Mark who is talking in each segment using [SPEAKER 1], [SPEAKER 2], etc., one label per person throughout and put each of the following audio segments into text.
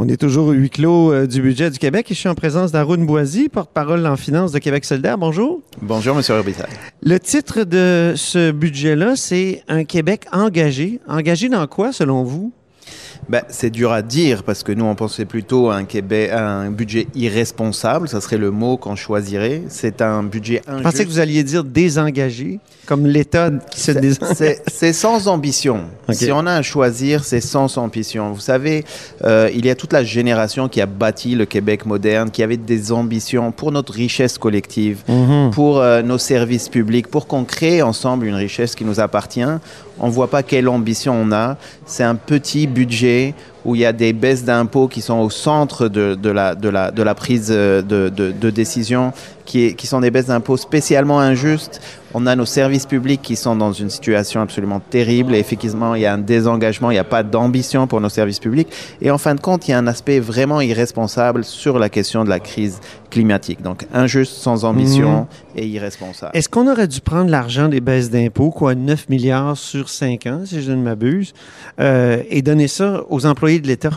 [SPEAKER 1] On est toujours au huis clos euh, du budget du Québec et je suis en présence d'Arun Boisy, porte-parole en finance de Québec solidaire. Bonjour.
[SPEAKER 2] Bonjour, Monsieur Robitaille.
[SPEAKER 1] Le titre de ce budget-là, c'est Un Québec engagé. Engagé dans quoi, selon vous?
[SPEAKER 2] Ben, c'est dur à dire parce que nous, on pensait plutôt à un, Québec, un budget irresponsable. Ça serait le mot qu'on choisirait. C'est un budget injuste.
[SPEAKER 1] Je pensais que vous alliez dire désengagé, comme l'État qui se désengage.
[SPEAKER 2] C'est sans ambition. Si on a à choisir, c'est sans ambition. Vous savez, euh, il y a toute la génération qui a bâti le Québec moderne, qui avait des ambitions pour notre richesse collective, mhm. pour euh, nos services publics, pour qu'on crée ensemble une richesse qui nous appartient. On ne voit pas quelle ambition on a. C'est un petit budget DJ où il y a des baisses d'impôts qui sont au centre de, de, la, de, la, de la, prise de, de décision, qui, est, qui, sont des baisses d'impôts spécialement injustes. On a nos services publics qui sont dans une situation absolument terrible et effectivement, il y a un désengagement, il n'y a pas d'ambition pour nos services publics. Et en fin de compte, il y a un aspect vraiment irresponsable sur la question de la crise climatique. Donc, injuste, sans ambition mmh. et irresponsable.
[SPEAKER 1] Est-ce qu'on aurait dû prendre l'argent des baisses d'impôts, quoi, 9 milliards sur 5 ans, si je ne m'abuse, euh, et donner ça aux employés de l'État?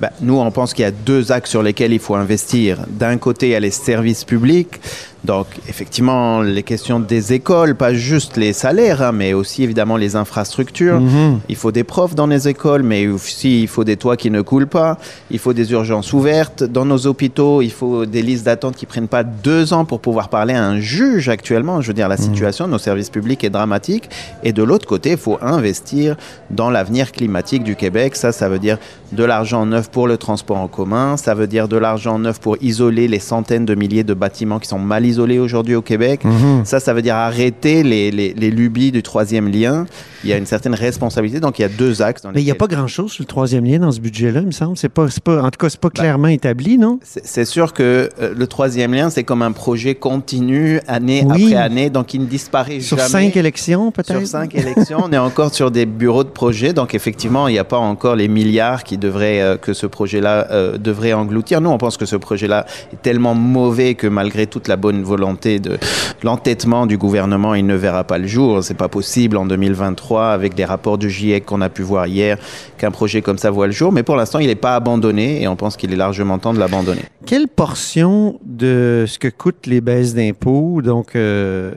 [SPEAKER 2] Ben, nous, on pense qu'il y a deux axes sur lesquels il faut investir. D'un côté, il y a les services publics. Donc, effectivement, les questions des écoles, pas juste les salaires, hein, mais aussi évidemment les infrastructures. Mhm. Il faut des profs dans les écoles, mais aussi il faut des toits qui ne coulent pas. Il faut des urgences ouvertes dans nos hôpitaux. Il faut des listes d'attente qui prennent pas deux ans pour pouvoir parler à un juge actuellement. Je veux dire, la mhm. situation de nos services publics est dramatique. Et de l'autre côté, il faut investir dans l'avenir climatique du Québec. Ça, ça veut dire de l'argent neuf pour le transport en commun. Ça veut dire de l'argent neuf pour isoler les centaines de milliers de bâtiments qui sont mal isolé aujourd'hui au Québec. Mhm. Ça, ça veut dire arrêter les, les, les, lubies du troisième lien. Il y a une certaine responsabilité. Donc, il y a deux axes.
[SPEAKER 1] Mais il n'y a pas grand-chose sur le troisième lien dans ce budget-là, il me semble. C'est pas, pas, en tout cas, c'est pas bah, clairement établi, non?
[SPEAKER 2] C'est sûr que euh, le troisième lien, c'est comme un projet continu, année après année. Donc, il ne disparaît
[SPEAKER 1] sur
[SPEAKER 2] jamais.
[SPEAKER 1] Sur cinq élections, peut-être?
[SPEAKER 2] Sur cinq élections. on est encore sur des bureaux de projet. Donc, effectivement, il n'y a pas encore les milliards qui devraient, euh, que ce projet-là euh, devrait engloutir. Nous, on pense que ce projet-là est tellement mauvais que malgré toute la bonne volonté de l'entêtement du gouvernement, il ne verra pas le jour. C'est pas possible en 2023 avec les rapports du GIEC qu'on a pu voir hier qu'un projet comme ça voit le jour. Mais pour l'instant, il n'est pas abandonné et on pense qu'il est largement temps de l'abandonner.
[SPEAKER 1] Quelle portion de ce que coûtent les baisses d'impôts, donc 9 euh,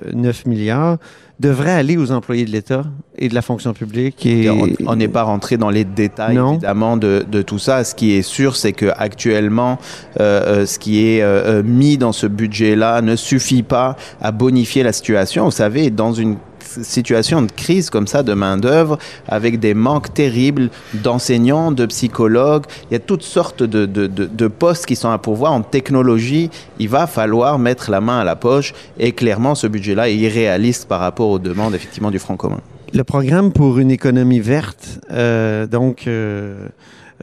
[SPEAKER 1] milliards, devrait aller aux employés de l'État et de la fonction publique. Et...
[SPEAKER 2] On n'est pas rentré dans les détails évidemment de, de, tout ça. Ce qui est sûr, c'est que actuellement, euh, euh ce qui est euh, euh, mis dans ce budget-là ne suffit pas à bonifier la situation. Vous savez, dans une situation de crise comme ça de main-d'œuvre, avec des manques terribles d'enseignants, de psychologues. Il y a toutes sortes de, de, de, postes qui sont à pourvoir en technologie. Il va falloir mettre la main à la poche et clairement, ce budget-là est irréaliste par rapport aux demandes effectivement du Front commun.
[SPEAKER 1] Le programme pour une économie verte, euh, donc. Euh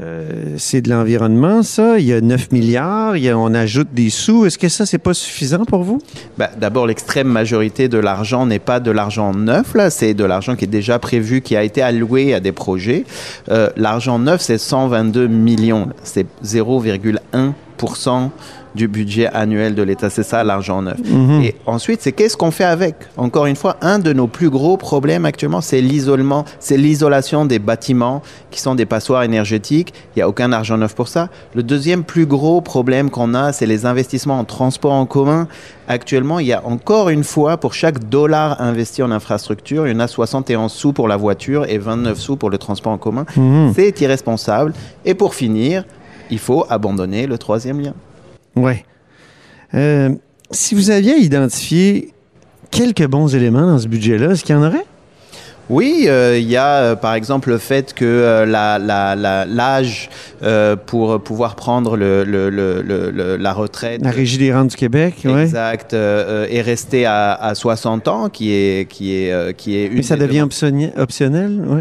[SPEAKER 1] euh, c'est de l'environnement, ça? Il y a 9 milliards, il y on ajoute des sous. Est-ce que ça, c'est pas suffisant pour vous?
[SPEAKER 2] Ben, D'abord, l'extrême majorité de l'argent n'est pas de l'argent neuf, là. C'est de l'argent qui est déjà prévu, qui a été alloué à des projets. Euh, l'argent neuf, c'est 122 millions. C'est 0,1% du budget annuel de l'État. C'est ça l'argent neuf. Mhm. Et ensuite, c'est qu'est-ce qu'on fait avec? Encore une fois, un de nos plus gros problèmes actuellement, c'est l'isolement, c'est l'isolation des bâtiments qui sont des passoires énergétiques. Il n'y a aucun argent neuf pour ça. Le deuxième plus gros problème qu'on a, c'est les investissements en transport en commun. Actuellement, il y a encore une fois, pour chaque dollar investi en infrastructure, il y en a 71 sous pour la voiture et 29 sous pour le transport en commun. Mhm. C'est irresponsable. Et pour finir, il faut abandonner le troisième lien.
[SPEAKER 1] Oui. Euh, si vous aviez identifié quelques bons éléments dans ce budget-là, est-ce qu'il y en aurait?
[SPEAKER 2] Oui, euh, il y a euh, par exemple le fait que euh, l'âge pour pouvoir prendre le, la retraite.
[SPEAKER 1] La Régie des rentes du Québec,
[SPEAKER 2] oui. Exact, est resté à, à, 60 ans, qui est. Qui est, qui est
[SPEAKER 1] une Mais ça devient optionnel, oui.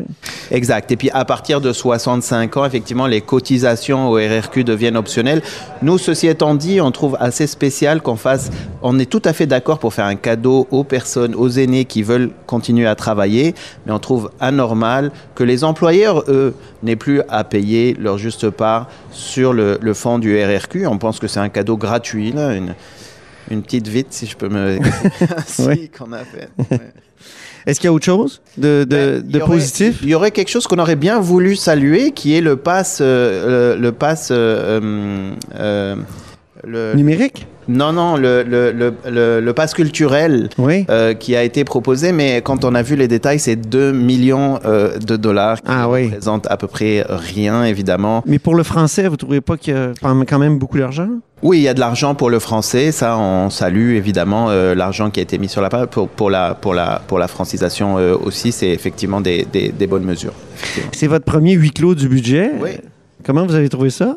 [SPEAKER 2] Exact. Et puis à partir de 65 ans, effectivement, les cotisations au RRQ deviennent optionnelles. Nous, ceci étant dit, on trouve assez spécial qu'on fasse. On est tout à fait d'accord pour faire un cadeau aux personnes, aux aînés qui veulent continuer à travailler mais on trouve anormal que les employeurs, eux, n'aient plus à payer leur juste part sur le, le fonds du RRQ. On pense que c'est un cadeau gratuit, une, une petite vite, si je peux me...
[SPEAKER 1] oui. qu'on a fait. Est-ce qu'il y a autre chose de, de,
[SPEAKER 2] Ben,
[SPEAKER 1] de
[SPEAKER 2] aurait-
[SPEAKER 1] positif?
[SPEAKER 2] Il y aurait quelque chose qu'on aurait bien voulu saluer, qui est le pass, euh, le, le pass, euh, euh, le-
[SPEAKER 1] Numérique?
[SPEAKER 2] non non, le, le, le, le, pass culturel.
[SPEAKER 1] Oui.
[SPEAKER 2] euh, qui a été proposé, mais quand on a vu les détails, c'est 2 millions euh, de dollars qui
[SPEAKER 1] Ah oui.
[SPEAKER 2] représentent à peu près rien, évidemment.
[SPEAKER 1] Mais pour le français, vous trouvez pas qu'il y a quand même beaucoup d'argent?
[SPEAKER 2] Oui, il y a de l'argent pour le français, ça on salue évidemment euh, l'argent qui a été mis sur la table pour, pour, la, pour, la, pour la francisation aussi, c'est effectivement des, des, des bonnes mesures.
[SPEAKER 1] C'est votre premier huis clos du budget?
[SPEAKER 2] Oui.
[SPEAKER 1] Comment vous avez trouvé ça?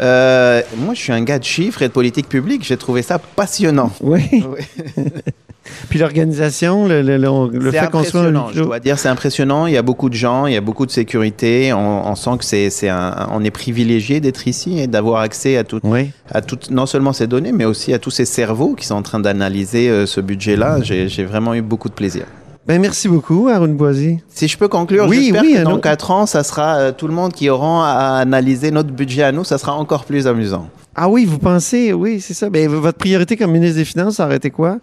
[SPEAKER 2] Euh, moi, je suis un gars de chiffres et de politique publique, j'ai trouvé ça passionnant.
[SPEAKER 1] Oui.
[SPEAKER 2] Oui.
[SPEAKER 1] Puis l'organisation, le, le, le- le
[SPEAKER 2] C'est
[SPEAKER 1] fait qu'on soit un
[SPEAKER 2] je dois dire, c'est impressionnant. Il y a beaucoup de gens, il y a beaucoup de sécurité. On, on sent que c'est, un, on est privilégié d'être ici et d'avoir accès à tout,
[SPEAKER 1] Oui.
[SPEAKER 2] à toutes, non seulement ces données, mais aussi à tous ces cerveaux qui sont en train d'analyser euh, ce budget-là. J'ai, j'ai vraiment eu beaucoup de plaisir.
[SPEAKER 1] Ben, merci beaucoup, Arun Boisy.
[SPEAKER 2] Si je peux conclure,
[SPEAKER 1] Oui,
[SPEAKER 2] j'espère
[SPEAKER 1] oui,
[SPEAKER 2] que dans
[SPEAKER 1] autre-
[SPEAKER 2] quatre ans, ça sera euh, tout le monde qui aura à analyser notre budget à nous, ça sera encore plus amusant.
[SPEAKER 1] Ah oui, vous pensez, oui, c'est ça. Ben, votre priorité comme ministre des Finances, ça aurait été quoi?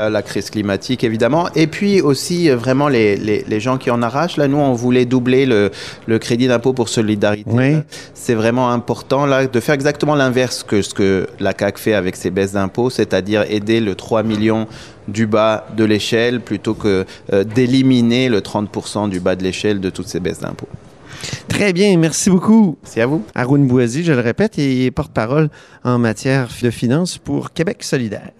[SPEAKER 2] Euh, la crise climatique, évidemment. Et puis aussi, euh, vraiment, les, les, les gens qui en arrachent. Là, nous, on voulait doubler le, le crédit d'impôt pour solidarité.
[SPEAKER 1] Oui.
[SPEAKER 2] C'est vraiment important là, de faire exactement l'inverse que ce que la CAQ fait avec ses baisses d'impôts, c'est-à-dire aider le 3 millions du bas de l'échelle plutôt que euh, d'éliminer le 30% du bas de l'échelle de toutes ces baisses d'impôts.
[SPEAKER 1] Très bien, merci beaucoup.
[SPEAKER 2] C'est à vous.
[SPEAKER 1] Arun Boisy, je le répète, est porte-parole en matière de finances pour Québec solidaire.